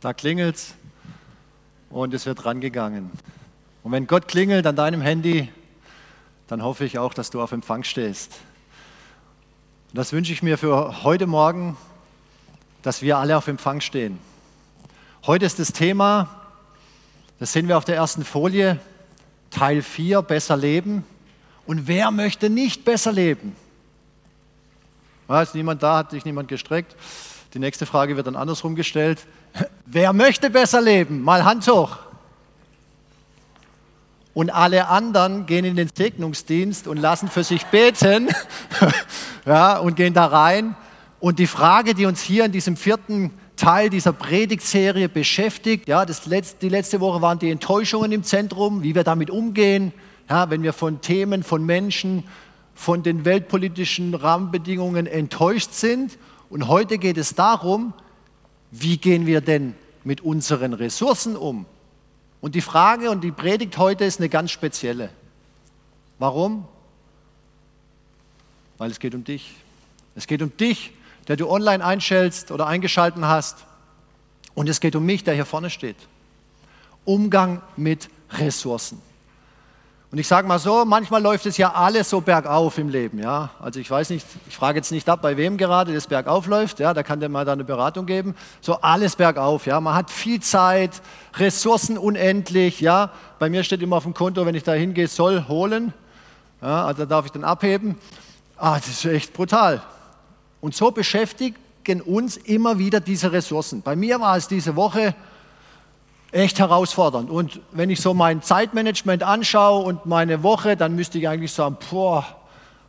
Da klingelt's und es wird rangegangen. Und wenn Gott klingelt an deinem Handy, dann hoffe ich auch, dass du auf Empfang stehst. Und das wünsche ich mir für heute Morgen, dass wir alle auf Empfang stehen. Heute ist das Thema, das sehen wir auf der ersten Folie, Teil 4, besser leben. Und wer möchte nicht besser leben? War ist niemand da, hat sich niemand gestreckt. Die nächste Frage wird dann andersrum gestellt. Wer möchte besser leben? Mal Hand hoch. Und alle anderen gehen in den Segnungsdienst und lassen für sich beten ja, und gehen da rein. Und die Frage, die uns hier in diesem vierten Teil dieser Predigtserie beschäftigt, ja, das letzte, die letzte Woche waren die Enttäuschungen im Zentrum, wie wir damit umgehen, ja, wenn wir von Themen, von Menschen, von den weltpolitischen Rahmenbedingungen enttäuscht sind. Und heute geht es darum, wie gehen wir denn mit unseren Ressourcen um? Und die Frage und die Predigt heute ist eine ganz spezielle. Warum? Weil es geht um dich. Es geht um dich, der du online einstellst oder eingeschalten hast. Und es geht um mich, der hier vorne steht. Umgang mit Ressourcen. Und ich sage mal so, manchmal läuft es ja alles so bergauf im Leben. Ja? Also ich weiß nicht, ich frage jetzt nicht ab, bei wem gerade das bergauf läuft. Ja? Da kann der mal da eine Beratung geben. So alles bergauf. Ja? Man hat viel Zeit, Ressourcen unendlich. Ja? Bei mir steht immer auf dem Konto, wenn ich da hingehe, soll holen. Ja? Also darf ich dann abheben. Ah, das ist echt brutal. Und so beschäftigen uns immer wieder diese Ressourcen. Bei mir war es diese Woche echt herausfordernd. Und wenn ich so mein Zeitmanagement anschaue und meine Woche, dann müsste ich eigentlich sagen, boah,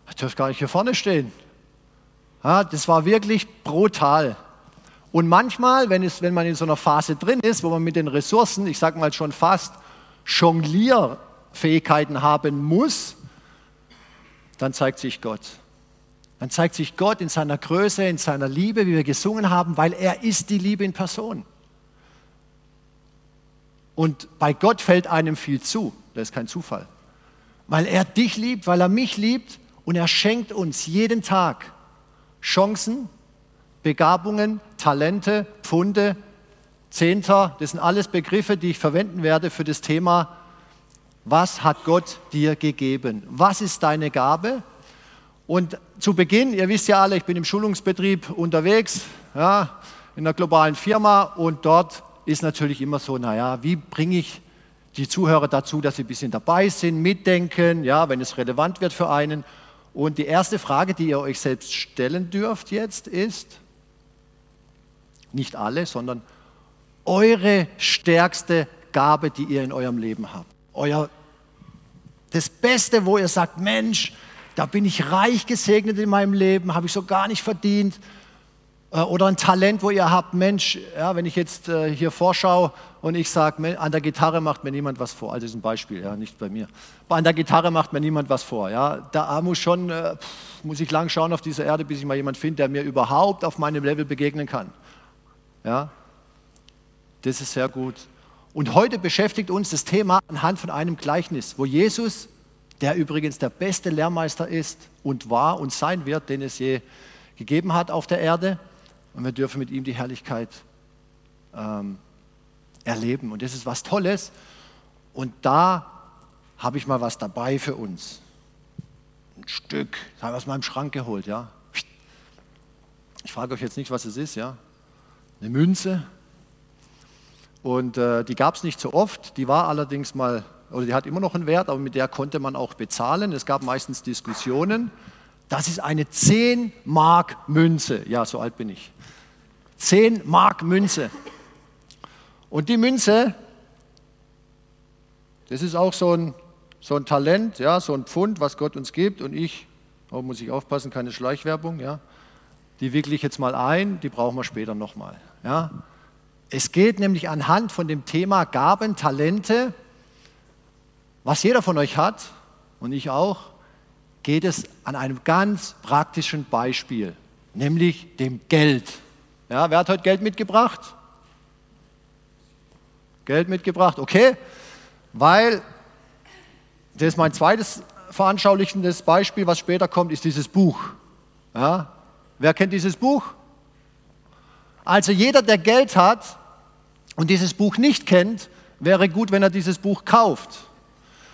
ich darf gar nicht hier vorne stehen. Ja, das war wirklich brutal. Und manchmal, wenn, es, wenn man in so einer Phase drin ist, wo man mit den Ressourcen, ich sage mal schon fast, Jonglierfähigkeiten haben muss, dann zeigt sich Gott. Dann zeigt sich Gott in seiner Größe, in seiner Liebe, wie wir gesungen haben, weil er ist die Liebe in Person. Und bei Gott fällt einem viel zu. Das ist kein Zufall. Weil er dich liebt, weil er mich liebt und er schenkt uns jeden Tag Chancen, Begabungen, Talente, Pfunde, Zehnter. Das sind alles Begriffe, die ich verwenden werde für das Thema, was hat Gott dir gegeben? Was ist deine Gabe? Und zu Beginn, ihr wisst ja alle, ich bin im Schulungsbetrieb unterwegs, ja, in einer globalen Firma und dort ist natürlich immer so, naja, wie bringe ich die Zuhörer dazu, dass sie ein bisschen dabei sind, mitdenken, ja, wenn es relevant wird für einen. Und die erste Frage, die ihr euch selbst stellen dürft jetzt ist, nicht alle, sondern eure stärkste Gabe, die ihr in eurem Leben habt. Euer, das Beste, wo ihr sagt, Mensch, da bin ich reich gesegnet in meinem Leben, habe ich so gar nicht verdient. Äh, oder ein Talent, wo ihr habt, Mensch, ja, wenn ich jetzt äh, hier vorschaue und ich sage, an der Gitarre macht mir niemand was vor. Also ist ein Beispiel, ja, nicht bei mir. Aber an der Gitarre macht mir niemand was vor. Ja. Da muss schon, äh, muss ich lang schauen auf dieser Erde, bis ich mal jemanden finde, der mir überhaupt auf meinem Level begegnen kann. Ja. Das ist sehr gut. Und heute beschäftigt uns das Thema anhand von einem Gleichnis, wo Jesus, der übrigens der beste Lehrmeister ist und war und sein wird, den es je gegeben hat auf der Erde, und wir dürfen mit ihm die Herrlichkeit ähm, erleben. Und das ist was Tolles. Und da habe ich mal was dabei für uns. Ein Stück, das habe ich aus meinem Schrank geholt, ja. Ich frage euch jetzt nicht, was es ist, ja. Eine Münze. Und äh, die gab es nicht so oft. Die war allerdings mal, oder die hat immer noch einen Wert, aber mit der konnte man auch bezahlen. Es gab meistens Diskussionen. Das ist eine 10 Mark Münze. Ja, so alt bin ich. 10 Mark Münze. Und die Münze, das ist auch so ein, so ein Talent, ja, so ein Pfund, was Gott uns gibt. Und ich, oh, muss ich aufpassen, keine Schleichwerbung, ja, die wickle ich jetzt mal ein, die brauchen wir später nochmal. Ja. Es geht nämlich anhand von dem Thema Gaben, Talente, was jeder von euch hat und ich auch, geht es an einem ganz praktischen Beispiel, nämlich dem Geld. Ja, wer hat heute Geld mitgebracht? Geld mitgebracht, okay, weil das ist mein zweites veranschaulichendes Beispiel, was später kommt, ist dieses Buch. Ja, wer kennt dieses Buch? Also jeder, der Geld hat, und dieses Buch nicht kennt, wäre gut, wenn er dieses Buch kauft.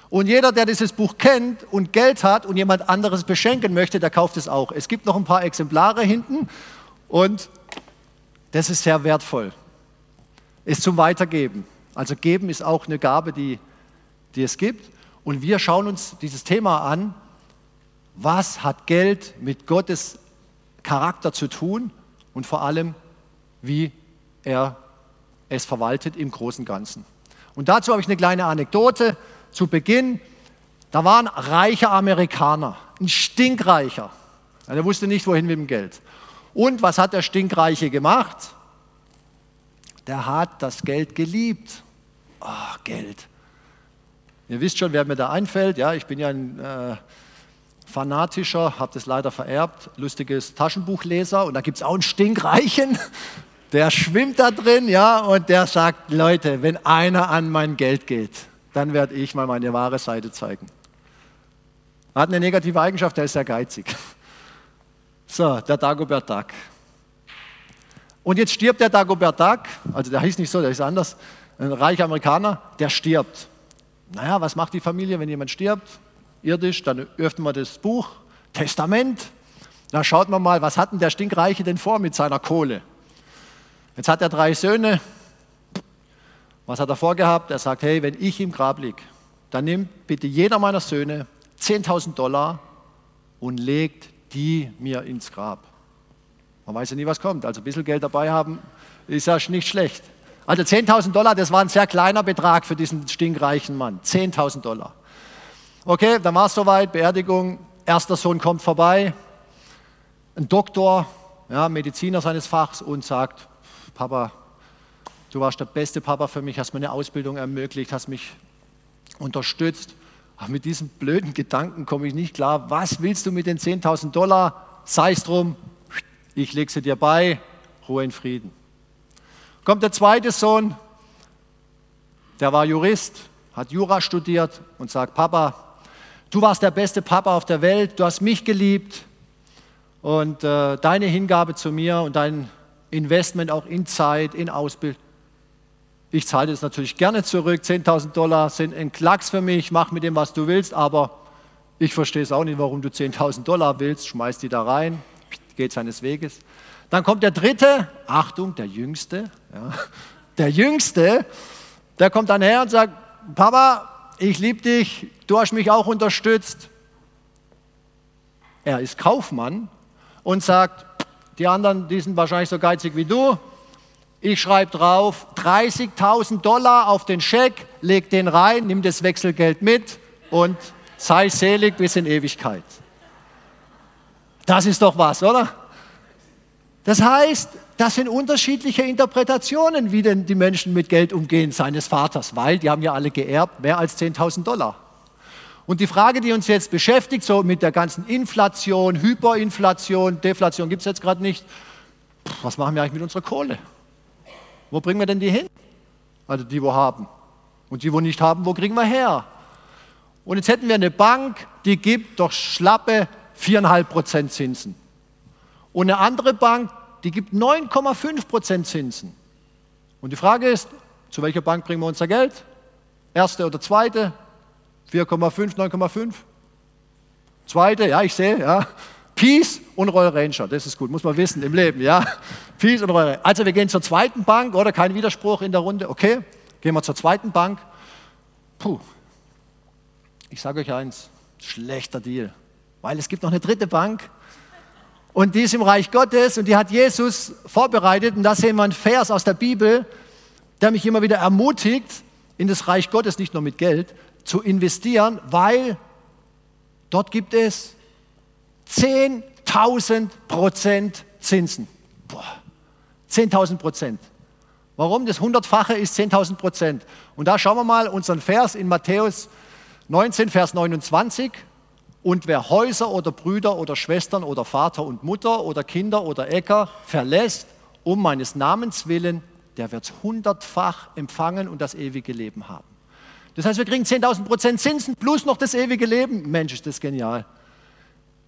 Und jeder, der dieses Buch kennt und Geld hat und jemand anderes beschenken möchte, der kauft es auch. Es gibt noch ein paar Exemplare hinten und das ist sehr wertvoll. Ist zum Weitergeben. Also geben ist auch eine Gabe, die, die es gibt. Und wir schauen uns dieses Thema an. Was hat Geld mit Gottes Charakter zu tun und vor allem, wie er es verwaltet im großen Ganzen. Und dazu habe ich eine kleine Anekdote zu Beginn. Da war ein reicher Amerikaner, ein Stinkreicher. Er wusste nicht, wohin mit dem Geld. Und was hat der Stinkreiche gemacht? Der hat das Geld geliebt. Oh, Geld. Ihr wisst schon, wer mir da einfällt. Ja, ich bin ja ein äh, fanatischer, habe das leider vererbt, lustiges Taschenbuchleser. Und da gibt es auch einen Stinkreichen, der schwimmt da drin, ja, und der sagt, Leute, wenn einer an mein Geld geht, dann werde ich mal meine wahre Seite zeigen. Er hat eine negative Eigenschaft, der ist sehr geizig. So, der Dagobert Duck. Und jetzt stirbt der Dagobert Duck, also der hieß nicht so, der ist anders, ein reicher Amerikaner, der stirbt. Naja, was macht die Familie, wenn jemand stirbt? Irdisch, dann öffnet man das Buch, Testament. Da schaut man mal, was hat denn der Stinkreiche denn vor mit seiner Kohle? Jetzt hat er drei Söhne. Was hat er vorgehabt? Er sagt, hey, wenn ich im Grab liege, dann nimmt bitte jeder meiner Söhne 10.000 Dollar und legt die mir ins Grab. Man weiß ja nie, was kommt. Also ein bisschen Geld dabei haben ist ja nicht schlecht. Also 10.000 Dollar, das war ein sehr kleiner Betrag für diesen stinkreichen Mann. 10.000 Dollar. Okay, dann war es soweit, Beerdigung. Erster Sohn kommt vorbei, ein Doktor, ja, Mediziner seines Fachs und sagt, Papa, du warst der beste Papa für mich, hast mir eine Ausbildung ermöglicht, hast mich unterstützt. Aber mit diesem blöden Gedanken komme ich nicht klar. Was willst du mit den 10.000 Dollar? Sei es drum, ich lege sie dir bei, Ruhe in Frieden. Kommt der zweite Sohn, der war Jurist, hat Jura studiert und sagt, Papa, du warst der beste Papa auf der Welt, du hast mich geliebt und äh, deine Hingabe zu mir und dein Investment auch in Zeit, in Ausbildung. Ich zahle das natürlich gerne zurück. 10.000 Dollar sind ein Klacks für mich. Mach mit dem, was du willst. Aber ich verstehe es auch nicht, warum du 10.000 Dollar willst. Schmeiß die da rein, geht seines Weges. Dann kommt der dritte, Achtung, der Jüngste. Ja, der Jüngste, der kommt dann her und sagt, Papa, ich liebe dich, du hast mich auch unterstützt. Er ist Kaufmann und sagt, die anderen, die sind wahrscheinlich so geizig wie du. Ich schreibe drauf 30.000 Dollar auf den Scheck, leg den rein, nimm das Wechselgeld mit und sei selig bis in Ewigkeit. Das ist doch was, oder? Das heißt, das sind unterschiedliche Interpretationen, wie denn die Menschen mit Geld umgehen seines Vaters, weil die haben ja alle geerbt, mehr als 10.000 Dollar. Und die Frage, die uns jetzt beschäftigt, so mit der ganzen Inflation, Hyperinflation, Deflation gibt es jetzt gerade nicht, was machen wir eigentlich mit unserer Kohle? Wo bringen wir denn die hin? Also die, wo haben. Und die, wo nicht haben, wo kriegen wir her? Und jetzt hätten wir eine Bank, die gibt doch schlappe 4,5% Zinsen. Und eine andere Bank, die gibt 9,5% Zinsen. Und die Frage ist, zu welcher Bank bringen wir unser Geld? Erste oder zweite? 4,5, 9,5. Zweite, ja, ich sehe, ja. Peace und Royal Ranger, das ist gut, muss man wissen im Leben, ja. Peace und Royal Ranger. Also wir gehen zur zweiten Bank, oder? Kein Widerspruch in der Runde, okay. Gehen wir zur zweiten Bank. Puh, ich sage euch eins, schlechter Deal, weil es gibt noch eine dritte Bank und die ist im Reich Gottes und die hat Jesus vorbereitet und da sehen wir einen Vers aus der Bibel, der mich immer wieder ermutigt, in das Reich Gottes nicht nur mit Geld, zu investieren, weil dort gibt es 10.000 Prozent Zinsen. 10.000 Prozent. Warum? Das Hundertfache ist 10.000 Prozent. Und da schauen wir mal unseren Vers in Matthäus 19, Vers 29. Und wer Häuser oder Brüder oder Schwestern oder Vater und Mutter oder Kinder oder Äcker verlässt, um meines Namens willen, der wird hundertfach empfangen und das ewige Leben haben. Das heißt, wir kriegen 10.000 Prozent Zinsen plus noch das ewige Leben. Mensch, ist das genial.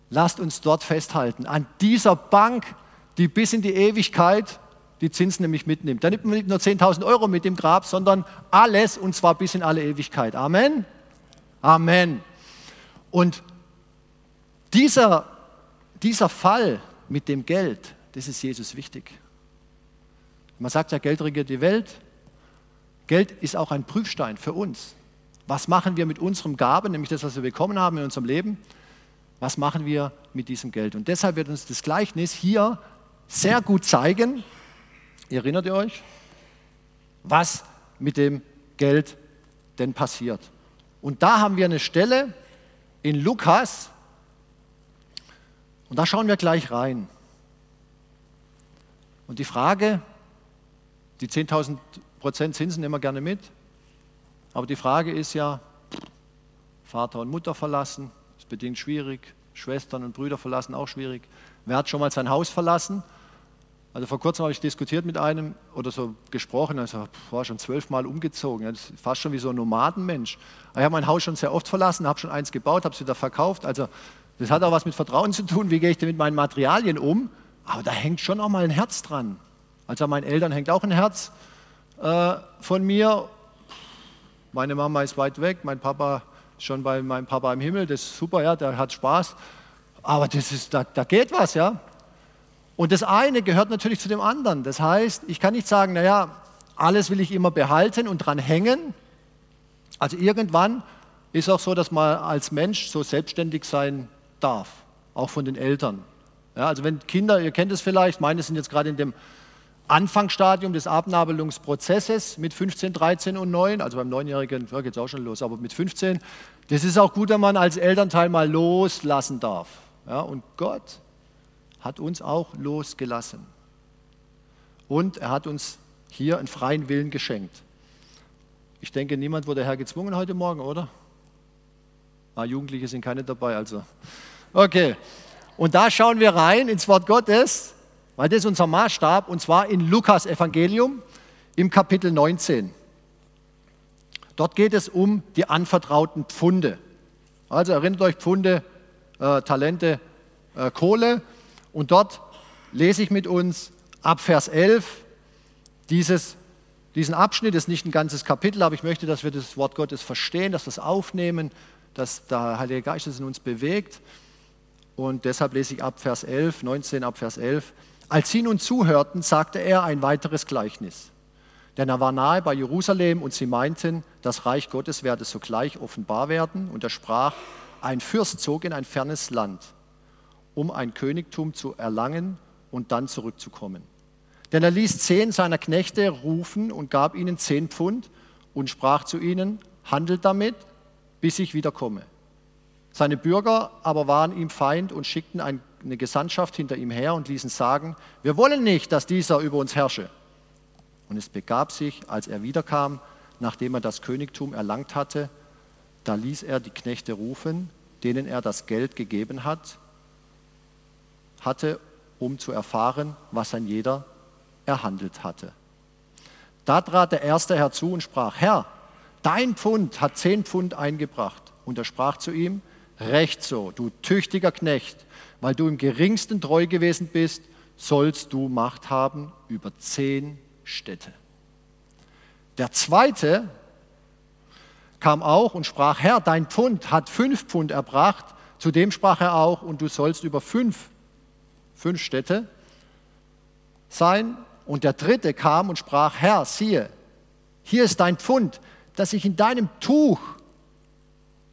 Lasst uns dort festhalten, an dieser Bank, die bis in die Ewigkeit die Zinsen nämlich mitnimmt. Da nimmt man nicht nur 10.000 Euro mit im Grab, sondern alles und zwar bis in alle Ewigkeit. Amen. Amen. Und dieser, dieser Fall mit dem Geld, das ist Jesus wichtig. Man sagt ja, Geld regiert die Welt. Geld ist auch ein Prüfstein für uns. Was machen wir mit unserem Gaben, nämlich das, was wir bekommen haben in unserem Leben? Was machen wir mit diesem Geld? Und deshalb wird uns das Gleichnis hier sehr gut zeigen, erinnert ihr euch, was mit dem Geld denn passiert. Und da haben wir eine Stelle in Lukas, und da schauen wir gleich rein. Und die Frage, die 10.000 Prozent Zinsen nehmen wir gerne mit, aber die Frage ist ja, Vater und Mutter verlassen, bedingt schwierig, Schwestern und Brüder verlassen auch schwierig. Wer hat schon mal sein Haus verlassen? Also vor kurzem habe ich diskutiert mit einem oder so gesprochen, also war schon zwölfmal umgezogen, das ist fast schon wie so ein Nomadenmensch. Ich habe mein Haus schon sehr oft verlassen, habe schon eins gebaut, habe es wieder verkauft. Also das hat auch was mit Vertrauen zu tun, wie gehe ich denn mit meinen Materialien um. Aber da hängt schon auch mal ein Herz dran. Also an meinen Eltern hängt auch ein Herz äh, von mir. Meine Mama ist weit weg, mein Papa schon bei meinem Papa im Himmel, das ist super, ja, der hat Spaß. Aber das ist, da, da geht was, ja. Und das eine gehört natürlich zu dem anderen. Das heißt, ich kann nicht sagen, naja, alles will ich immer behalten und dran hängen. Also irgendwann ist auch so, dass man als Mensch so selbstständig sein darf, auch von den Eltern. Ja, also wenn Kinder, ihr kennt es vielleicht, meine sind jetzt gerade in dem Anfangsstadium des Abnabelungsprozesses mit 15, 13 und 9, also beim Neunjährigen ja, geht es auch schon los, aber mit 15, das ist auch gut, wenn man als Elternteil mal loslassen darf. Ja, und Gott hat uns auch losgelassen. Und er hat uns hier einen freien Willen geschenkt. Ich denke, niemand wurde Herr gezwungen heute Morgen, oder? Ah, Jugendliche sind keine dabei, also. Okay. Und da schauen wir rein ins Wort Gottes, weil das ist unser Maßstab, und zwar in Lukas Evangelium im Kapitel 19. Dort geht es um die anvertrauten Pfunde. Also erinnert euch, Pfunde, äh, Talente, äh, Kohle. Und dort lese ich mit uns ab Vers 11 dieses, diesen Abschnitt, das ist nicht ein ganzes Kapitel, aber ich möchte, dass wir das Wort Gottes verstehen, dass wir es aufnehmen, dass der Heilige Geist es in uns bewegt. Und deshalb lese ich ab Vers 11, 19 ab Vers 11. Als sie nun zuhörten, sagte er ein weiteres Gleichnis. Denn er war nahe bei Jerusalem und sie meinten, das Reich Gottes werde sogleich offenbar werden. Und er sprach, ein Fürst zog in ein fernes Land um ein Königtum zu erlangen und dann zurückzukommen. Denn er ließ zehn seiner Knechte rufen und gab ihnen zehn Pfund und sprach zu ihnen, handelt damit, bis ich wiederkomme. Seine Bürger aber waren ihm Feind und schickten eine Gesandtschaft hinter ihm her und ließen sagen, wir wollen nicht, dass dieser über uns herrsche. Und es begab sich, als er wiederkam, nachdem er das Königtum erlangt hatte, da ließ er die Knechte rufen, denen er das Geld gegeben hat, hatte, um zu erfahren, was ein jeder erhandelt hatte. Da trat der Erste herzu und sprach, Herr, dein Pfund hat zehn Pfund eingebracht. Und er sprach zu ihm, Recht so, du tüchtiger Knecht, weil du im geringsten treu gewesen bist, sollst du Macht haben über zehn Städte. Der Zweite kam auch und sprach, Herr, dein Pfund hat fünf Pfund erbracht. Zudem sprach er auch, und du sollst über fünf fünf Städte sein. Und der dritte kam und sprach, Herr, siehe, hier ist dein Pfund, das ich in deinem Tuch,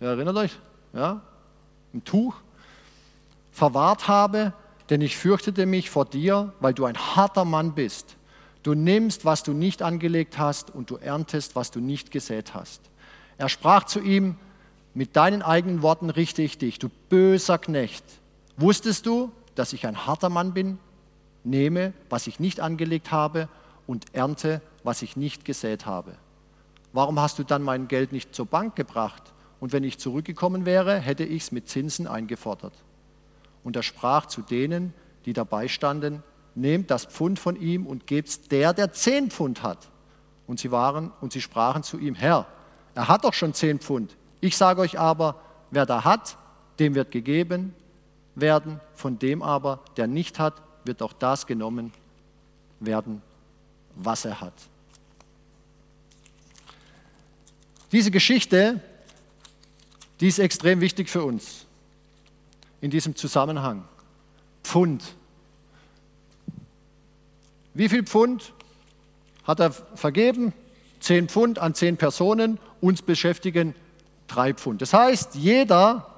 ihr erinnert euch, ja, im Tuch, verwahrt habe, denn ich fürchtete mich vor dir, weil du ein harter Mann bist. Du nimmst, was du nicht angelegt hast, und du erntest, was du nicht gesät hast. Er sprach zu ihm, mit deinen eigenen Worten richte ich dich, du böser Knecht. Wusstest du, dass ich ein harter Mann bin, nehme, was ich nicht angelegt habe und ernte, was ich nicht gesät habe. Warum hast du dann mein Geld nicht zur Bank gebracht? Und wenn ich zurückgekommen wäre, hätte ich es mit Zinsen eingefordert. Und er sprach zu denen, die dabei standen, nehmt das Pfund von ihm und gebt's der, der zehn Pfund hat. Und sie waren und sie sprachen zu ihm, Herr, er hat doch schon zehn Pfund. Ich sage euch aber, wer da hat, dem wird gegeben werden, von dem aber, der nicht hat, wird auch das genommen werden, was er hat. Diese Geschichte, die ist extrem wichtig für uns in diesem Zusammenhang. Pfund. Wie viel Pfund hat er vergeben? Zehn Pfund an zehn Personen, uns beschäftigen drei Pfund. Das heißt, jeder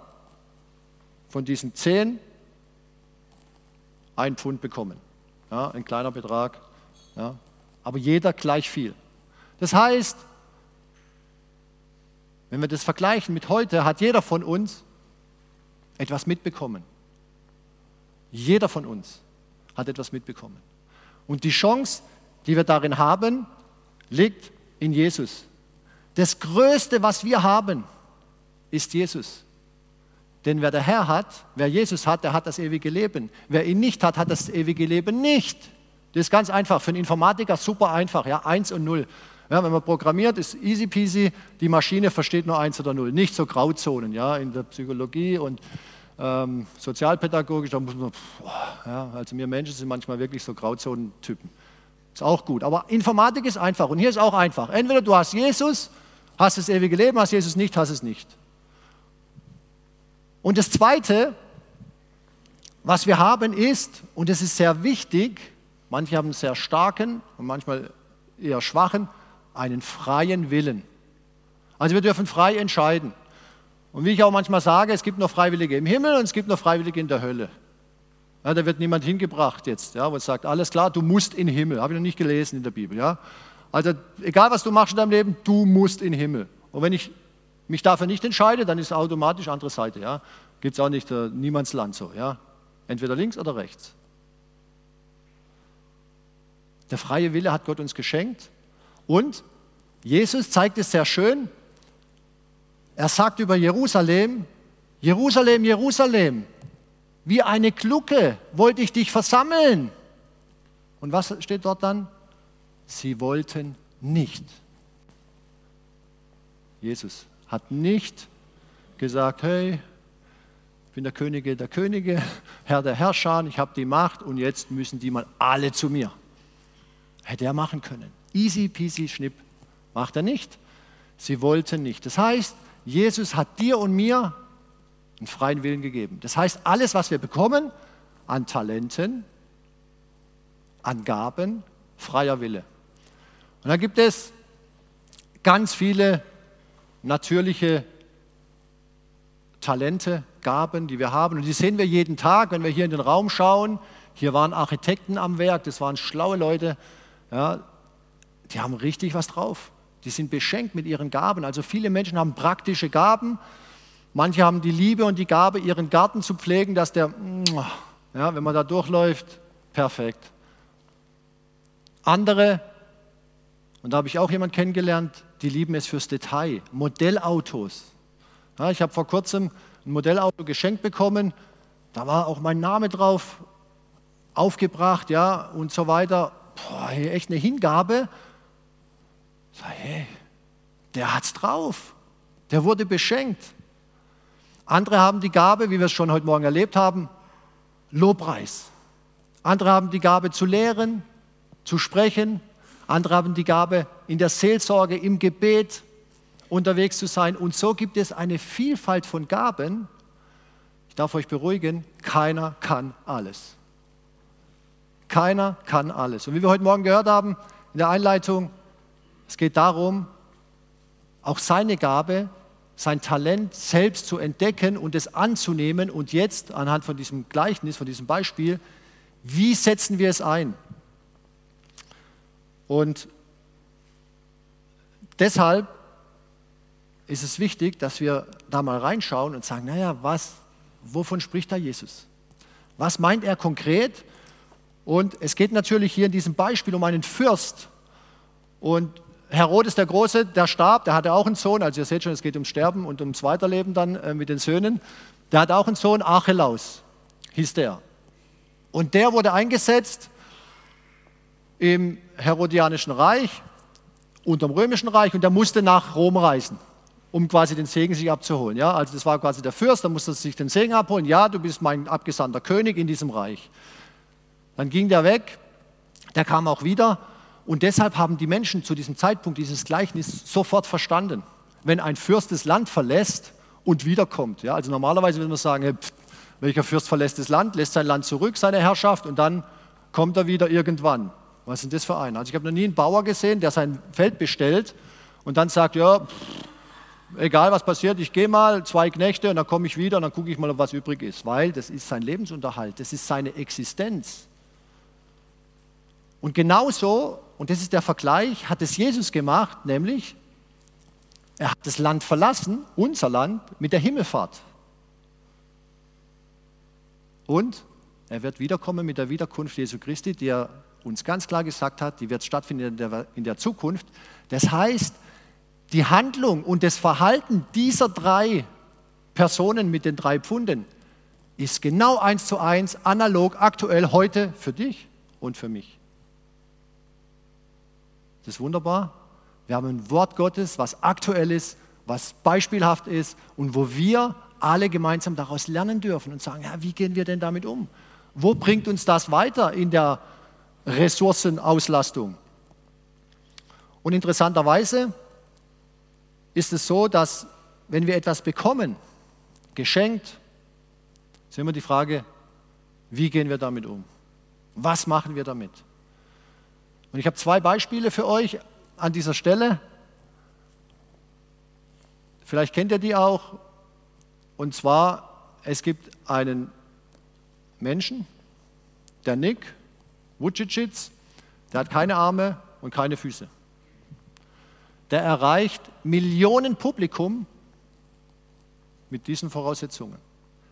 von diesen zehn ein Pfund bekommen. Ja, ein kleiner Betrag, ja, aber jeder gleich viel. Das heißt, wenn wir das vergleichen mit heute, hat jeder von uns etwas mitbekommen. Jeder von uns hat etwas mitbekommen. Und die Chance, die wir darin haben, liegt in Jesus. Das Größte, was wir haben, ist Jesus. Denn wer der Herr hat, wer Jesus hat, der hat das ewige Leben. Wer ihn nicht hat, hat das ewige Leben nicht. Das ist ganz einfach. Für einen Informatiker super einfach. Ja, eins und null. Ja, wenn man programmiert, ist easy peasy. Die Maschine versteht nur eins oder null. Nicht so Grauzonen. Ja, in der Psychologie und ähm, sozialpädagogisch, da muss man, ja, also wir Menschen sind manchmal wirklich so Grauzonentypen. Ist auch gut. Aber Informatik ist einfach. Und hier ist auch einfach. Entweder du hast Jesus, hast das ewige Leben, hast Jesus nicht, hast es nicht. Und das Zweite, was wir haben, ist, und es ist sehr wichtig, manche haben einen sehr starken und manchmal eher schwachen, einen freien Willen. Also wir dürfen frei entscheiden. Und wie ich auch manchmal sage, es gibt noch Freiwillige im Himmel und es gibt noch Freiwillige in der Hölle. Ja, da wird niemand hingebracht jetzt, ja, wo sagt, alles klar, du musst in den Himmel. Habe ich noch nicht gelesen in der Bibel. Ja? Also egal, was du machst in deinem Leben, du musst in den Himmel. Und wenn ich mich dafür nicht entscheide, dann ist automatisch andere Seite. Ja? Gibt es auch nicht äh, Niemandsland so. Ja? Entweder links oder rechts. Der freie Wille hat Gott uns geschenkt. Und Jesus zeigt es sehr schön. Er sagt über Jerusalem, Jerusalem, Jerusalem, wie eine Glucke wollte ich dich versammeln. Und was steht dort dann? Sie wollten nicht. Jesus hat nicht gesagt, hey, ich bin der Könige der Könige, Herr der Herrscher, ich habe die Macht und jetzt müssen die mal alle zu mir. Hätte er machen können. Easy peasy schnipp. Macht er nicht. Sie wollten nicht. Das heißt, Jesus hat dir und mir einen freien Willen gegeben. Das heißt, alles, was wir bekommen an Talenten, an Gaben, freier Wille. Und da gibt es ganz viele natürliche Talente, Gaben, die wir haben. Und die sehen wir jeden Tag, wenn wir hier in den Raum schauen. Hier waren Architekten am Werk, das waren schlaue Leute. Ja, die haben richtig was drauf. Die sind beschenkt mit ihren Gaben. Also viele Menschen haben praktische Gaben. Manche haben die Liebe und die Gabe, ihren Garten zu pflegen, dass der, ja, wenn man da durchläuft, perfekt. Andere, und da habe ich auch jemanden kennengelernt, die lieben es fürs Detail. Modellautos. Ja, ich habe vor kurzem ein Modellauto geschenkt bekommen. Da war auch mein Name drauf aufgebracht, ja, und so weiter. Boah, echt eine Hingabe. Sag, hey, der hat's drauf. Der wurde beschenkt. Andere haben die Gabe, wie wir es schon heute Morgen erlebt haben, Lobpreis. Andere haben die Gabe zu lehren, zu sprechen. Andere haben die Gabe, in der Seelsorge, im Gebet unterwegs zu sein. Und so gibt es eine Vielfalt von Gaben. Ich darf euch beruhigen, keiner kann alles. Keiner kann alles. Und wie wir heute Morgen gehört haben in der Einleitung, es geht darum, auch seine Gabe, sein Talent selbst zu entdecken und es anzunehmen. Und jetzt, anhand von diesem Gleichnis, von diesem Beispiel, wie setzen wir es ein? Und deshalb ist es wichtig, dass wir da mal reinschauen und sagen, naja, was, wovon spricht da Jesus? Was meint er konkret? Und es geht natürlich hier in diesem Beispiel um einen Fürst. Und Herodes der Große, der starb, der hatte auch einen Sohn, also ihr seht schon, es geht ums Sterben und ums Weiterleben dann äh, mit den Söhnen. Der hat auch einen Sohn, Archelaus hieß der. Und der wurde eingesetzt im Herodianischen Reich, unterm Römischen Reich und der musste nach Rom reisen, um quasi den Segen sich abzuholen. Ja, also das war quasi der Fürst, da musste sich den Segen abholen. Ja, du bist mein abgesandter König in diesem Reich. Dann ging der weg, der kam auch wieder Und deshalb haben die Menschen zu diesem Zeitpunkt dieses Gleichnis sofort verstanden. Wenn ein Fürst das Land verlässt und wiederkommt, ja, also normalerweise würde man sagen, pff, welcher Fürst verlässt das Land, lässt sein Land zurück, seine Herrschaft, und dann kommt er wieder irgendwann. Was denn das für einer? Also ich habe noch nie einen Bauer gesehen, der sein Feld bestellt und dann sagt, ja, pff, egal was passiert, ich gehe mal, zwei Knechte und dann komme ich wieder und dann gucke ich mal, ob was übrig ist, weil das ist sein Lebensunterhalt, das ist seine Existenz. Und genauso, und das ist der Vergleich, hat es Jesus gemacht, nämlich er hat das Land verlassen, unser Land, mit der Himmelfahrt. Und er wird wiederkommen mit der Wiederkunft Jesu Christi, die er uns ganz klar gesagt hat, die wird stattfinden in der, in der Zukunft. Das heißt, die Handlung und das Verhalten dieser drei Personen mit den drei Pfunden ist genau eins zu eins analog aktuell heute für dich und für mich. Das ist wunderbar. Wir haben ein Wort Gottes, was aktuell ist, was beispielhaft ist und wo wir alle gemeinsam daraus lernen dürfen und sagen, ja, wie gehen wir denn damit um? Wo bringt uns das weiter in der Ressourcenauslastung? Und interessanterweise ist es so, dass wenn wir etwas bekommen, geschenkt, ist immer die Frage, wie gehen wir damit um? Was machen wir damit? Und ich habe zwei Beispiele für euch an dieser Stelle. Vielleicht kennt ihr die auch. Und zwar, es gibt einen Menschen, der Nick Vucicic, der hat keine Arme und keine Füße der erreicht Millionen Publikum mit diesen Voraussetzungen.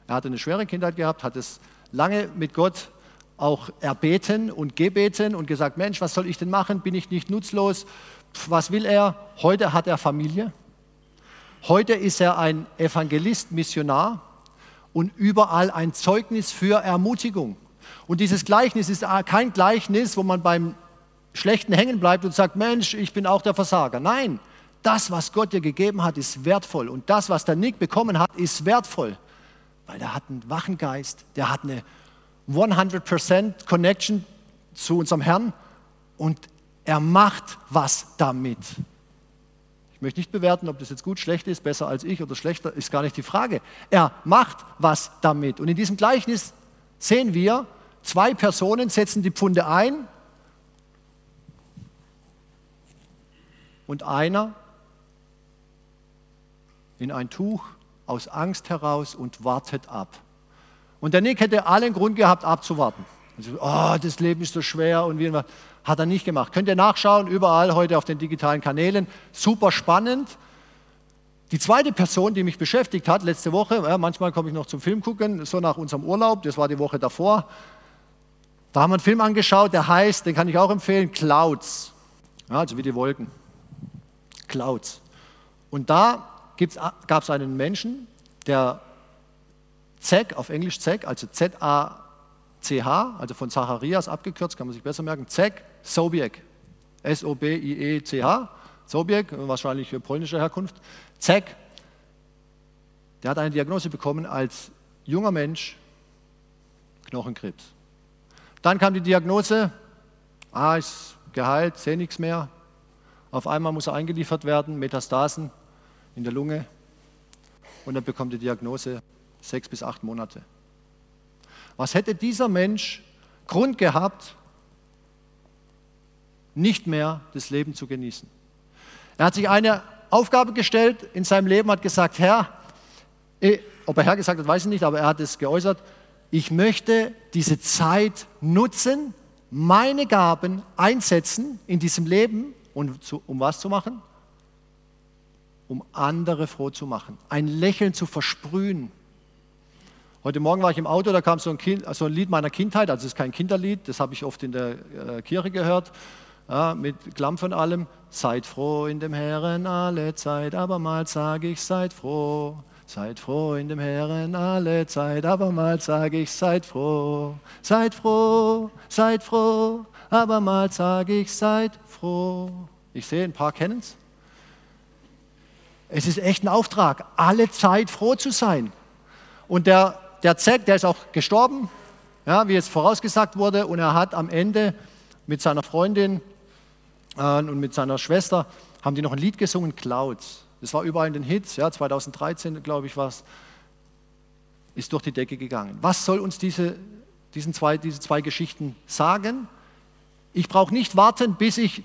Er hatte eine schwere Kindheit gehabt, hat es lange mit Gott auch erbeten und gebeten und gesagt, Mensch, was soll ich denn machen? Bin ich nicht nutzlos? Pff, was will er? Heute hat er Familie. Heute ist er ein Evangelist, Missionar und überall ein Zeugnis für Ermutigung. Und dieses Gleichnis ist kein Gleichnis, wo man beim Schlechten hängen bleibt und sagt, Mensch, ich bin auch der Versager. Nein, das, was Gott dir gegeben hat, ist wertvoll. Und das, was der Nick bekommen hat, ist wertvoll. Weil der hat einen wachen Geist, der hat eine 100% Connection zu unserem Herrn und er macht was damit. Ich möchte nicht bewerten, ob das jetzt gut, schlecht ist, besser als ich oder schlechter, ist gar nicht die Frage. Er macht was damit. Und in diesem Gleichnis sehen wir, zwei Personen setzen die Pfunde ein und einer in ein Tuch aus Angst heraus und wartet ab. Und der Nick hätte allen Grund gehabt, abzuwarten. Also, oh, das Leben ist so schwer und wie hat er nicht gemacht. Könnt ihr nachschauen, überall heute auf den digitalen Kanälen. Super spannend. Die zweite Person, die mich beschäftigt hat letzte Woche, ja, manchmal komme ich noch zum Film gucken, so nach unserem Urlaub, das war die Woche davor. Da haben wir einen Film angeschaut, der heißt, den kann ich auch empfehlen, Clouds. Ja, also wie die Wolken. Clouds. Und da gab es einen Menschen, der Zeg, auf Englisch Zeg, also Z-A-C-H, also von Zacharias abgekürzt, kann man sich besser merken, Zeg Sobiek, S-O-B-I-E-C-H, Sobiek, wahrscheinlich polnischer Herkunft. Zeg, der hat eine Diagnose bekommen als junger Mensch Knochenkrebs. Dann kam die Diagnose, ah, ist geheilt, sehe nichts mehr, auf einmal muss er eingeliefert werden, Metastasen in der Lunge und er bekommt die Diagnose sechs bis acht Monate. Was hätte dieser Mensch Grund gehabt, nicht mehr das Leben zu genießen? Er hat sich eine Aufgabe gestellt in seinem Leben, hat gesagt, Herr, eh, ob er Herr gesagt hat, weiß ich nicht, aber er hat es geäußert, ich möchte diese Zeit nutzen, meine Gaben einsetzen in diesem Leben und zu, um was zu machen? Um andere froh zu machen, ein Lächeln zu versprühen. Heute Morgen war ich im Auto, da kam so ein, kind, so ein Lied meiner Kindheit, also es ist kein Kinderlied, das habe ich oft in der äh, Kirche gehört, ja, mit Klamm von allem. Seid froh in dem Herrn alle Zeit, abermals sage ich, seid froh. Seid froh in dem Herrn alle Zeit, abermals sage ich, seid froh. Seid froh, seid froh, abermals sage ich, seid froh. Ich sehe, ein paar kennen es. Es ist echt ein Auftrag, alle Zeit froh zu sein. Und der, der Zack, der ist auch gestorben, ja, wie es vorausgesagt wurde, und er hat am Ende mit seiner Freundin äh, und mit seiner Schwester haben die noch ein Lied gesungen, Clouds. Das war überall in den Hits, ja, 2013, glaube ich, war es, ist durch die Decke gegangen. Was soll uns diese, diesen zwei, diese zwei Geschichten sagen? Ich brauche nicht warten, bis ich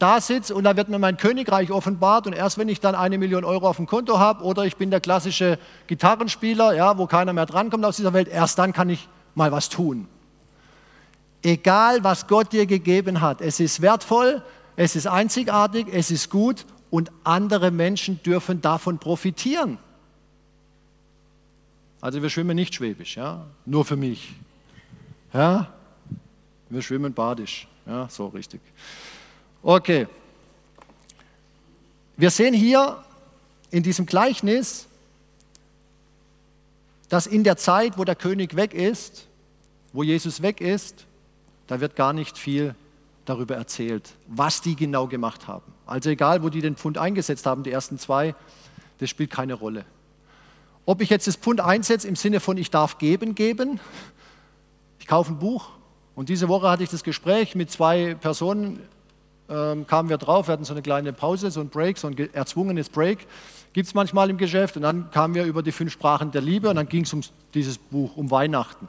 da sitze und da wird mir mein Königreich offenbart und erst wenn ich dann eine Million Euro auf dem Konto habe oder ich bin der klassische Gitarrenspieler, ja, wo keiner mehr drankommt aus dieser Welt, erst dann kann ich mal was tun. Egal, was Gott dir gegeben hat, es ist wertvoll, es ist einzigartig, es ist gut und andere Menschen dürfen davon profitieren. Also wir schwimmen nicht schwäbisch, ja, nur für mich. Ja, wir schwimmen badisch, ja, so richtig. Okay. Wir sehen hier in diesem Gleichnis, dass in der Zeit, wo der König weg ist, wo Jesus weg ist, da wird gar nicht viel darüber erzählt, was die genau gemacht haben. Also egal, wo die den Pfund eingesetzt haben, die ersten zwei, das spielt keine Rolle. Ob ich jetzt das Pfund einsetze im Sinne von ich darf geben, geben, ich kaufe ein Buch und diese Woche hatte ich das Gespräch mit zwei Personen, ähm, kamen wir drauf, wir hatten so eine kleine Pause, so ein Break, so ein erzwungenes Break, gibt es manchmal im Geschäft und dann kamen wir über die fünf Sprachen der Liebe und dann ging es um dieses Buch, um Weihnachten.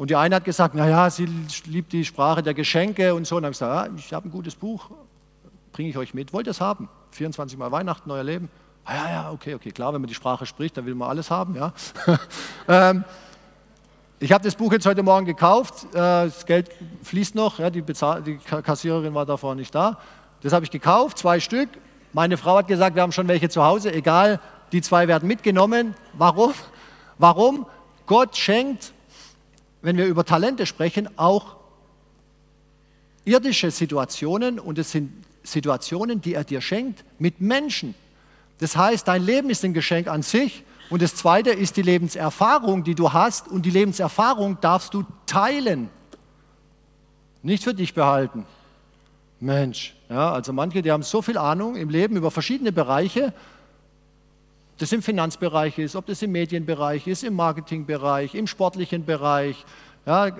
Und die eine hat gesagt, naja, sie liebt die Sprache der Geschenke und so. Und dann habe ich gesagt, ja, ich habe ein gutes Buch, bringe ich euch mit. Wollt ihr es haben? 24 Mal Weihnachten, euer Leben. Ah, ja, ja, okay, okay, klar, wenn man die Sprache spricht, dann will man alles haben. Ja. ähm, ich habe das Buch jetzt heute Morgen gekauft. Äh, das Geld fließt noch. Ja, die, die Kassiererin war davor nicht da. Das habe ich gekauft, zwei Stück. Meine Frau hat gesagt, wir haben schon welche zu Hause. Egal, die zwei werden mitgenommen. Warum? Warum? Gott schenkt wenn wir über Talente sprechen, auch irdische Situationen und es sind Situationen, die er dir schenkt mit Menschen. Das heißt, dein Leben ist ein Geschenk an sich und das Zweite ist die Lebenserfahrung, die du hast und die Lebenserfahrung darfst du teilen, nicht für dich behalten. Mensch, ja, also manche, die haben so viel Ahnung im Leben über verschiedene Bereiche das im Finanzbereich ist, ob das im Medienbereich ist, im Marketingbereich, im sportlichen Bereich. Ja,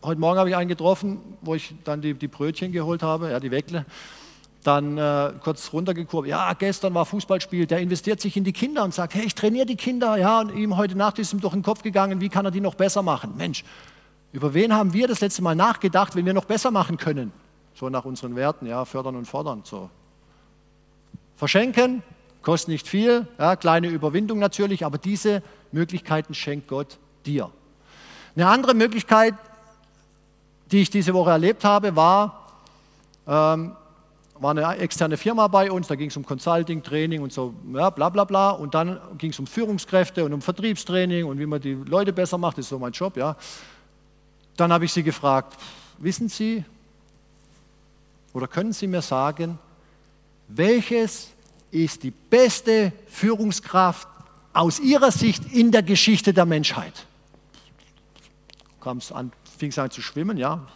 heute Morgen habe ich einen getroffen, wo ich dann die, die Brötchen geholt habe, ja, die Weckle. Dann äh, kurz runtergekurbt. Ja, gestern war Fußballspiel. Der investiert sich in die Kinder und sagt: Hey, ich trainiere die Kinder. Ja, und ihm heute Nacht ist ihm durch den Kopf gegangen, wie kann er die noch besser machen? Mensch, über wen haben wir das letzte Mal nachgedacht, wenn wir noch besser machen können? So nach unseren Werten, ja, fördern und fordern. So. Verschenken, Kostet nicht viel, ja, kleine Überwindung natürlich, aber diese Möglichkeiten schenkt Gott dir. Eine andere Möglichkeit, die ich diese Woche erlebt habe, war, ähm, war eine externe Firma bei uns, da ging es um Consulting, Training und so, ja, bla bla bla. Und dann ging es um Führungskräfte und um Vertriebstraining und wie man die Leute besser macht, das ist so mein Job, ja. Dann habe ich sie gefragt, wissen Sie oder können Sie mir sagen, welches ist die beste Führungskraft aus ihrer Sicht in der Geschichte der Menschheit. Kam es an, fing es an zu schwimmen, ja.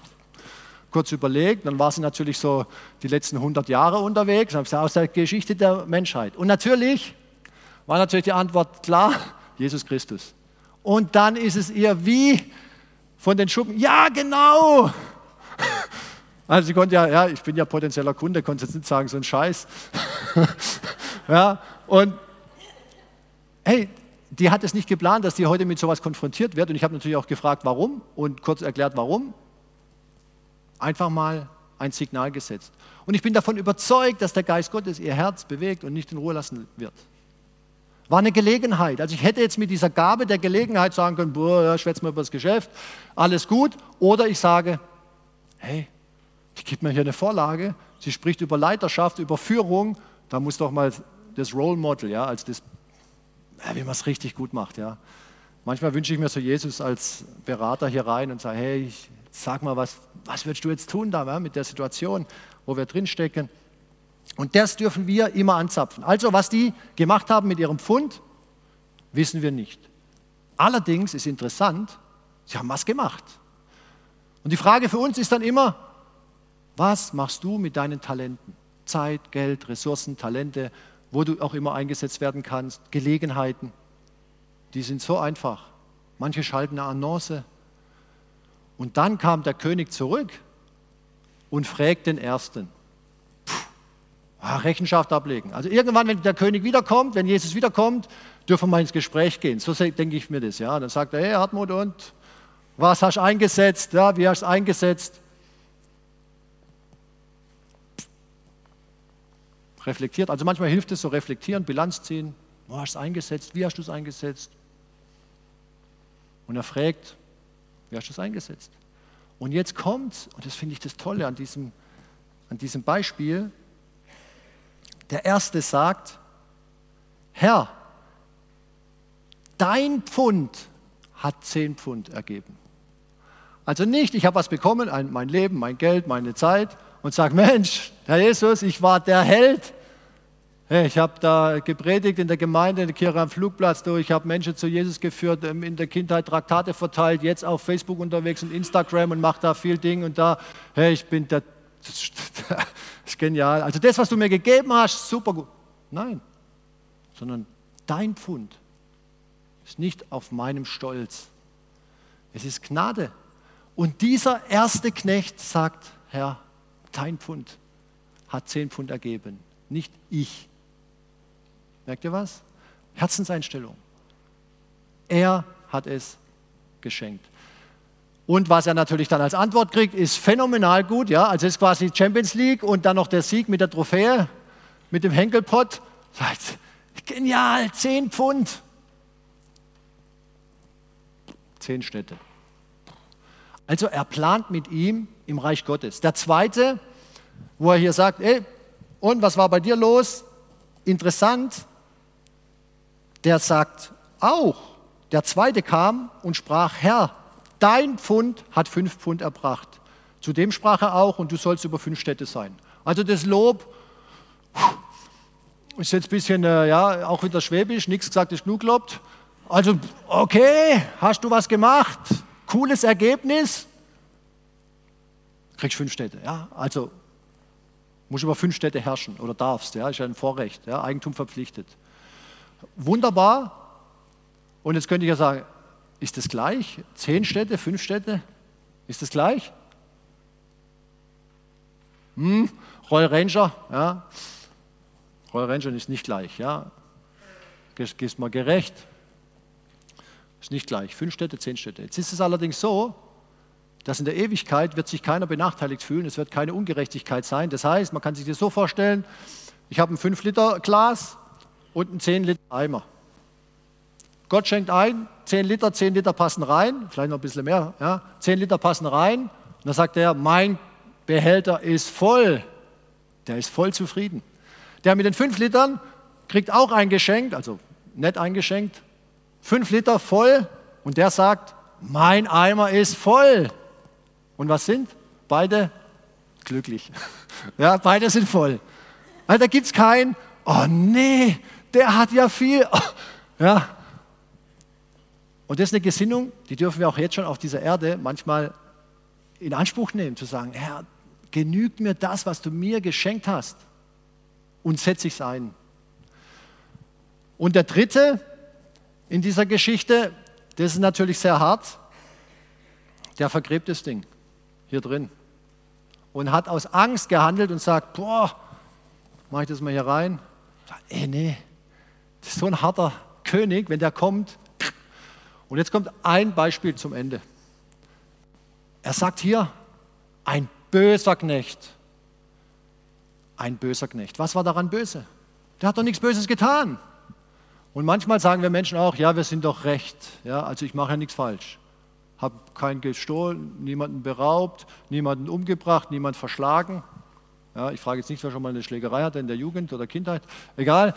Kurz überlegt, dann war sie natürlich so die letzten 100 Jahre unterwegs, aus der Geschichte der Menschheit. Und natürlich war natürlich die Antwort klar, Jesus Christus. Und dann ist es ihr wie von den Schuppen, ja genau. Also sie konnte ja, ja, ich bin ja potenzieller Kunde, konnte jetzt nicht sagen, so ein Scheiß. ja, und hey, die hat es nicht geplant, dass die heute mit sowas konfrontiert wird. Und ich habe natürlich auch gefragt, warum und kurz erklärt, warum. Einfach mal ein Signal gesetzt. Und ich bin davon überzeugt, dass der Geist Gottes ihr Herz bewegt und nicht in Ruhe lassen wird. War eine Gelegenheit. Also ich hätte jetzt mit dieser Gabe der Gelegenheit sagen können, boah, ja, schwätz mal über das Geschäft, alles gut. Oder ich sage, hey, die gibt mir hier eine Vorlage. Sie spricht über Leiterschaft, über Führung da muss doch mal das Role Model, ja, als das, ja, wie man es richtig gut macht, ja. Manchmal wünsche ich mir so Jesus als Berater hier rein und sage, hey, ich, sag mal, was, was würdest du jetzt tun da ja, mit der Situation, wo wir drinstecken? Und das dürfen wir immer anzapfen. Also, was die gemacht haben mit ihrem Pfund, wissen wir nicht. Allerdings ist interessant, sie haben was gemacht. Und die Frage für uns ist dann immer, was machst du mit deinen Talenten? Zeit, Geld, Ressourcen, Talente, wo du auch immer eingesetzt werden kannst, Gelegenheiten. Die sind so einfach. Manche schalten eine Annonce. Und dann kam der König zurück und fragt den Ersten. Ah, Rechenschaft ablegen. Also irgendwann, wenn der König wiederkommt, wenn Jesus wiederkommt, dürfen wir ins Gespräch gehen. So denke ich mir das. Ja. Dann sagt er, hey Hartmut, und was hast du eingesetzt? Ja, wie hast du eingesetzt? Reflektiert. Also manchmal hilft es so reflektieren, Bilanz ziehen. Wo hast du es eingesetzt? Wie hast du es eingesetzt? Und er fragt, wie hast du es eingesetzt? Und jetzt kommt, und das finde ich das Tolle an diesem, an diesem Beispiel, der Erste sagt, Herr, dein Pfund hat zehn Pfund ergeben. Also nicht, ich habe was bekommen, ein, mein Leben, mein Geld, meine Zeit und sage, Mensch, Herr Jesus, ich war der Held. Ich habe da gepredigt in der Gemeinde, in der Kirche am Flugplatz durch, ich habe Menschen zu Jesus geführt, ähm, in der Kindheit Traktate verteilt, jetzt auf Facebook unterwegs und Instagram und mache da viel Ding und da, hey, ich bin der das ist genial. Also das, was du mir gegeben hast, super gut. Nein, sondern dein Pfund ist nicht auf meinem Stolz. Es ist Gnade. Und dieser erste Knecht sagt, Herr, dein Pfund hat zehn Pfund ergeben, nicht ich. Merkt ihr was? Herzenseinstellung. Er hat es geschenkt. Und was er natürlich dann als Antwort kriegt, ist phänomenal gut. Ja? Also es ist quasi Champions League und dann noch der Sieg mit der Trophäe, mit dem Henkelpott. Genial, 10 Pfund. Zehn Städte. Also er plant mit ihm im Reich Gottes. Der zweite, wo er hier sagt, ey, und was war bei dir los? Interessant, der sagt auch, der zweite kam und sprach, Herr, dein Pfund hat fünf Pfund erbracht. Zudem sprach er auch, und du sollst über fünf Städte sein. Also das Lob ist jetzt ein bisschen, äh, ja, auch wieder schwäbisch, nichts gesagt ist genug gelobt. Also, okay, hast du was gemacht? Cooles Ergebnis? Kriegst fünf Städte, ja. Also, musst über fünf Städte herrschen oder darfst, ja, ist ja ein Vorrecht, ja, Eigentum verpflichtet. Wunderbar. Und jetzt könnte ich ja sagen, ist das gleich? Zehn Städte, fünf Städte? Ist das gleich? Hm, Royal Ranger, ja. Royal Ranger ist nicht gleich, ja. Gehst, gehst mal gerecht. Ist nicht gleich. Fünf Städte, zehn Städte. Jetzt ist es allerdings so, dass in der Ewigkeit wird sich keiner benachteiligt fühlen. Es wird keine Ungerechtigkeit sein. Das heißt, man kann sich das so vorstellen, ich habe ein 5 Liter Glas und einen 10 Liter Eimer. Gott schenkt ein, 10 Liter, 10 Liter passen rein, vielleicht noch ein bisschen mehr, ja, 10 Liter passen rein. Und dann sagt er, mein Behälter ist voll. Der ist voll zufrieden. Der mit den 5 Litern kriegt auch ein Geschenk, also nett eingeschenkt, 5 Liter voll und der sagt, mein Eimer ist voll. Und was sind? Beide glücklich. Ja, beide sind voll. Also da gibt es kein, oh nee, der hat ja viel. Ja, und das ist eine Gesinnung, die dürfen wir auch jetzt schon auf dieser Erde manchmal in Anspruch nehmen, zu sagen, Herr, genügt mir das, was du mir geschenkt hast und setze ich es ein. Und der dritte in dieser Geschichte, das ist natürlich sehr hart, der vergräbt das Ding hier drin und hat aus Angst gehandelt und sagt, boah, mache ich das mal hier rein? Ey, nee, das ist so ein harter König, wenn der kommt, und jetzt kommt ein Beispiel zum Ende. Er sagt hier, ein böser Knecht. Ein böser Knecht. Was war daran böse? Der hat doch nichts Böses getan. Und manchmal sagen wir Menschen auch, ja, wir sind doch recht. Ja, also ich mache ja nichts falsch. Habe keinen gestohlen, niemanden beraubt, niemanden umgebracht, niemanden verschlagen. Ja, ich frage jetzt nicht, wer schon mal eine Schlägerei hatte in der Jugend oder Kindheit. Egal,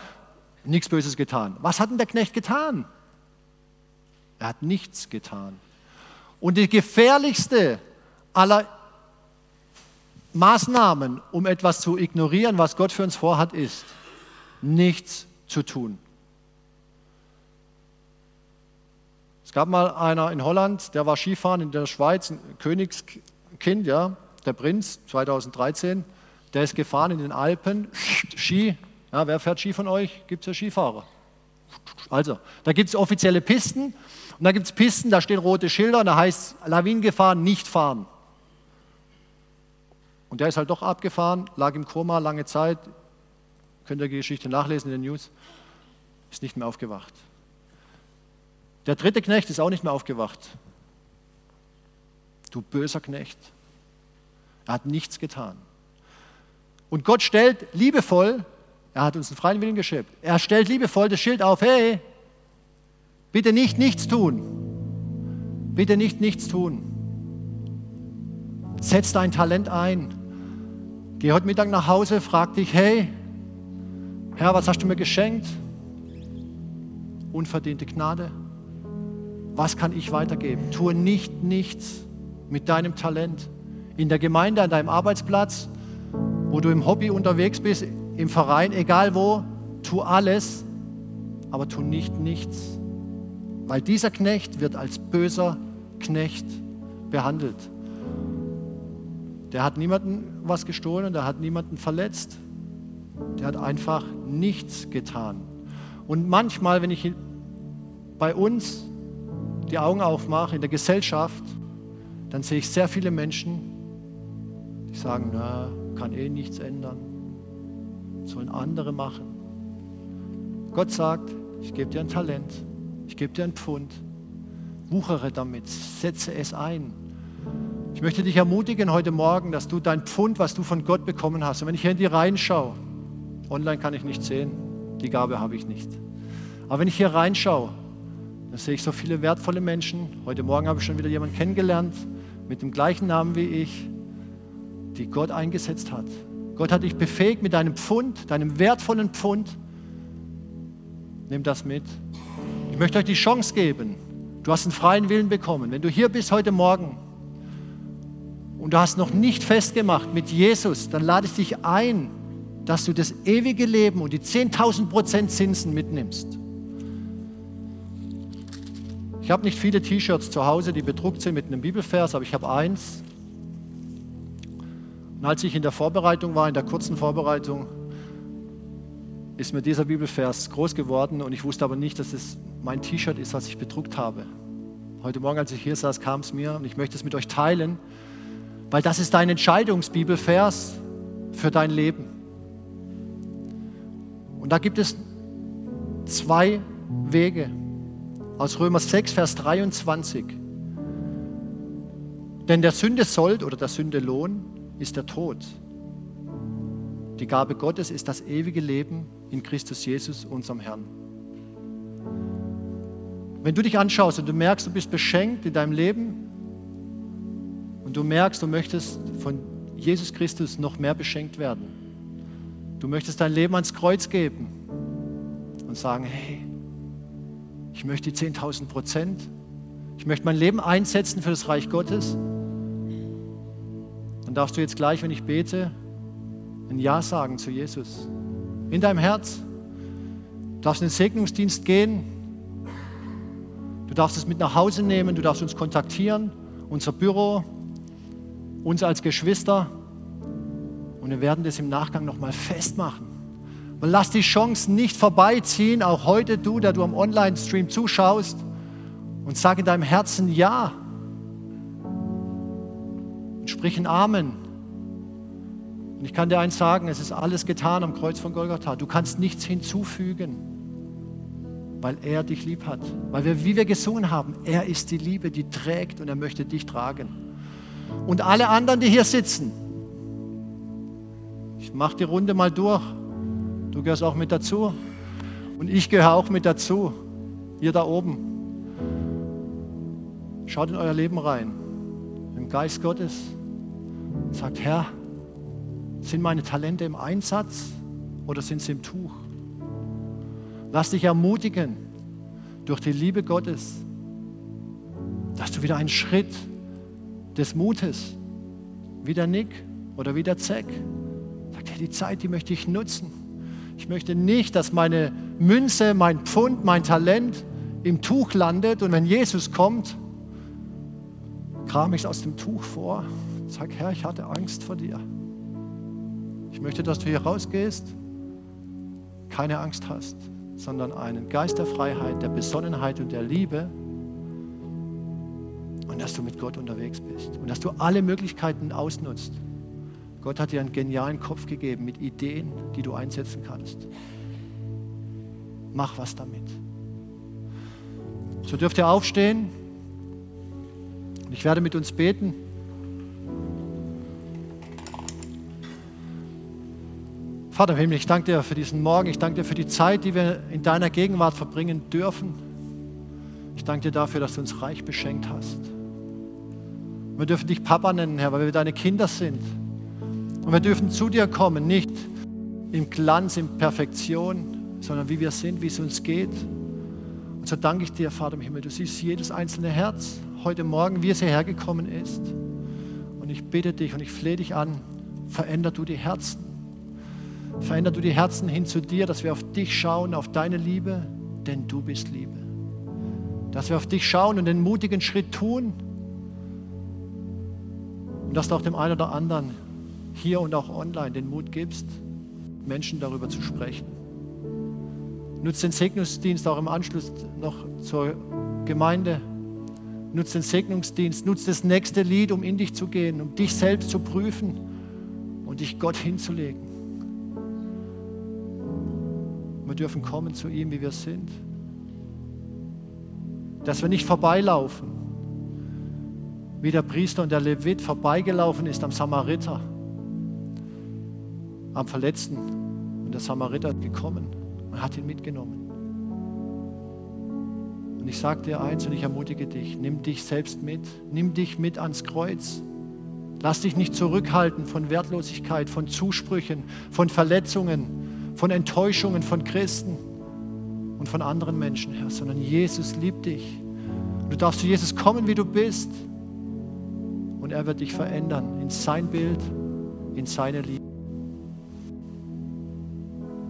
nichts Böses getan. Was hat denn der Knecht getan? Er hat nichts getan. Und die gefährlichste aller Maßnahmen, um etwas zu ignorieren, was Gott für uns vorhat, ist, nichts zu tun. Es gab mal einer in Holland, der war Skifahren in der Schweiz, ein Königskind, ja, der Prinz, 2013, der ist gefahren in den Alpen, Ski. Ja, wer fährt Ski von euch? Gibt es ja Skifahrer. Also, da gibt es offizielle Pisten und da gibt es Pisten, da stehen rote Schilder und da heißt Lawinengefahr nicht fahren. Und der ist halt doch abgefahren, lag im Koma lange Zeit, könnt ihr die Geschichte nachlesen in den News, ist nicht mehr aufgewacht. Der dritte Knecht ist auch nicht mehr aufgewacht. Du böser Knecht. Er hat nichts getan. Und Gott stellt liebevoll, er hat uns einen freien Willen geschickt, er stellt liebevoll das Schild auf, hey, bitte nicht nichts tun. Bitte nicht nichts tun. Setz dein Talent ein. Geh heute Mittag nach Hause, frag dich, hey, Herr, was hast du mir geschenkt? Unverdiente Gnade. Was kann ich weitergeben? Tue nicht nichts mit deinem Talent. In der Gemeinde, an deinem Arbeitsplatz, wo du im Hobby unterwegs bist, im Verein, egal wo, tu alles, aber tu nicht nichts. Weil dieser Knecht wird als böser Knecht behandelt. Der hat niemanden was gestohlen der hat niemanden verletzt. Der hat einfach nichts getan. Und manchmal, wenn ich bei uns die Augen aufmache in der Gesellschaft, dann sehe ich sehr viele Menschen, die sagen, na, kann eh nichts ändern, sollen andere machen. Gott sagt, ich gebe dir ein Talent, ich gebe dir ein Pfund, wuchere damit, setze es ein. Ich möchte dich ermutigen heute Morgen, dass du dein Pfund, was du von Gott bekommen hast, und wenn ich hier in die Reihen schaue, online kann ich nicht sehen, die Gabe habe ich nicht. Aber wenn ich hier reinschaue, dann sehe ich so viele wertvolle Menschen. Heute Morgen habe ich schon wieder jemanden kennengelernt mit dem gleichen Namen wie ich, die Gott eingesetzt hat. Gott hat dich befähigt mit deinem Pfund, deinem wertvollen Pfund. Nimm das mit. Ich möchte euch die Chance geben. Du hast einen freien Willen bekommen. Wenn du hier bist heute Morgen und du hast noch nicht festgemacht mit Jesus, dann lade ich dich ein, dass du das ewige Leben und die 10.000 Prozent Zinsen mitnimmst. Ich habe nicht viele T-Shirts zu Hause, die bedruckt sind mit einem Bibelvers, aber ich habe eins. Und als ich in der Vorbereitung war, in der kurzen Vorbereitung, ist mir dieser Bibelvers groß geworden und ich wusste aber nicht, dass es mein T-Shirt ist, was ich bedruckt habe. Heute Morgen, als ich hier saß, kam es mir und ich möchte es mit euch teilen, weil das ist dein Entscheidungsbibelvers für dein Leben. Und da gibt es zwei Wege aus Römer 6, Vers 23. Denn der Sünde Sold oder der Sünde Lohn ist der Tod. Die Gabe Gottes ist das ewige Leben in Christus Jesus, unserem Herrn. Wenn du dich anschaust und du merkst, du bist beschenkt in deinem Leben und du merkst, du möchtest von Jesus Christus noch mehr beschenkt werden, du möchtest dein Leben ans Kreuz geben und sagen, hey, ich möchte die 10.000 Prozent. Ich möchte mein Leben einsetzen für das Reich Gottes. Dann darfst du jetzt gleich, wenn ich bete, ein Ja sagen zu Jesus. In deinem Herz. Du darfst in den Segnungsdienst gehen. Du darfst es mit nach Hause nehmen. Du darfst uns kontaktieren. Unser Büro, uns als Geschwister. Und wir werden das im Nachgang nochmal festmachen. Und lass die Chance nicht vorbeiziehen, auch heute du, der du am Online-Stream zuschaust, und sag in deinem Herzen Ja. Sprich ein Amen. Und ich kann dir eins sagen, es ist alles getan am Kreuz von Golgatha. Du kannst nichts hinzufügen, weil er dich lieb hat. Weil wir, wie wir gesungen haben, er ist die Liebe, die trägt und er möchte dich tragen. Und alle anderen, die hier sitzen, ich mache die Runde mal durch. Du gehörst auch mit dazu. Und ich gehöre auch mit dazu. Ihr da oben. Schaut in euer Leben rein. Im Geist Gottes. Sagt, Herr, sind meine Talente im Einsatz oder sind sie im Tuch? Lass dich ermutigen durch die Liebe Gottes, dass du wieder einen Schritt des Mutes, wie der Nick oder wie der Zeck, sagt, hey, die Zeit, die möchte ich nutzen. Ich möchte nicht, dass meine Münze, mein Pfund, mein Talent im Tuch landet und wenn Jesus kommt, kram ich es aus dem Tuch vor sage, Herr, ich hatte Angst vor dir. Ich möchte, dass du hier rausgehst, keine Angst hast, sondern einen Geist der Freiheit, der Besonnenheit und der Liebe und dass du mit Gott unterwegs bist und dass du alle Möglichkeiten ausnutzt. Gott hat dir einen genialen Kopf gegeben mit Ideen, die du einsetzen kannst. Mach was damit. So dürft ihr aufstehen. Ich werde mit uns beten. Vater im Himmel, ich danke dir für diesen Morgen. Ich danke dir für die Zeit, die wir in deiner Gegenwart verbringen dürfen. Ich danke dir dafür, dass du uns reich beschenkt hast. Wir dürfen dich Papa nennen, Herr, weil wir deine Kinder sind. Und wir dürfen zu dir kommen, nicht im Glanz, in Perfektion, sondern wie wir sind, wie es uns geht. Und so danke ich dir, Vater im Himmel. Du siehst jedes einzelne Herz heute Morgen, wie es hierher gekommen ist. Und ich bitte dich und ich flehe dich an, veränder du die Herzen. Veränder du die Herzen hin zu dir, dass wir auf dich schauen, auf deine Liebe, denn du bist Liebe. Dass wir auf dich schauen und den mutigen Schritt tun und dass du auch dem einen oder anderen hier und auch online den Mut gibst, Menschen darüber zu sprechen. Nutzt den Segnungsdienst auch im Anschluss noch zur Gemeinde. Nutzt den Segnungsdienst, nutzt das nächste Lied, um in dich zu gehen, um dich selbst zu prüfen und dich Gott hinzulegen. Wir dürfen kommen zu ihm, wie wir sind. Dass wir nicht vorbeilaufen, wie der Priester und der Levit vorbeigelaufen ist am Samariter, am Verletzten. Und der Samariter ist gekommen und hat ihn mitgenommen. Und ich sage dir eins und ich ermutige dich, nimm dich selbst mit, nimm dich mit ans Kreuz. Lass dich nicht zurückhalten von Wertlosigkeit, von Zusprüchen, von Verletzungen, von Enttäuschungen von Christen und von anderen Menschen, Herr, sondern Jesus liebt dich. Du darfst zu Jesus kommen, wie du bist und er wird dich verändern in sein Bild, in seine Liebe.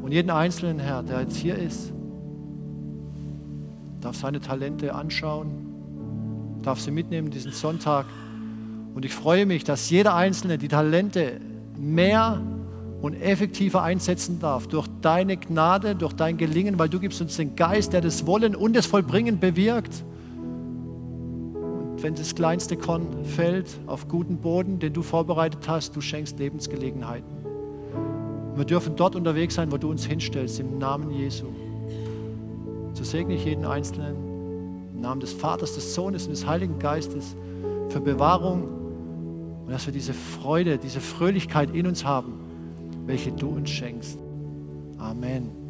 Und jeden Einzelnen, Herr, der jetzt hier ist, darf seine Talente anschauen, darf sie mitnehmen diesen Sonntag. Und ich freue mich, dass jeder Einzelne die Talente mehr und effektiver einsetzen darf durch deine Gnade, durch dein Gelingen, weil du gibst uns den Geist, der das Wollen und das Vollbringen bewirkt wenn das kleinste Korn fällt auf guten Boden, den du vorbereitet hast, du schenkst Lebensgelegenheiten. Und wir dürfen dort unterwegs sein, wo du uns hinstellst, im Namen Jesu. So segne ich jeden Einzelnen im Namen des Vaters, des Sohnes und des Heiligen Geistes für Bewahrung und dass wir diese Freude, diese Fröhlichkeit in uns haben, welche du uns schenkst. Amen.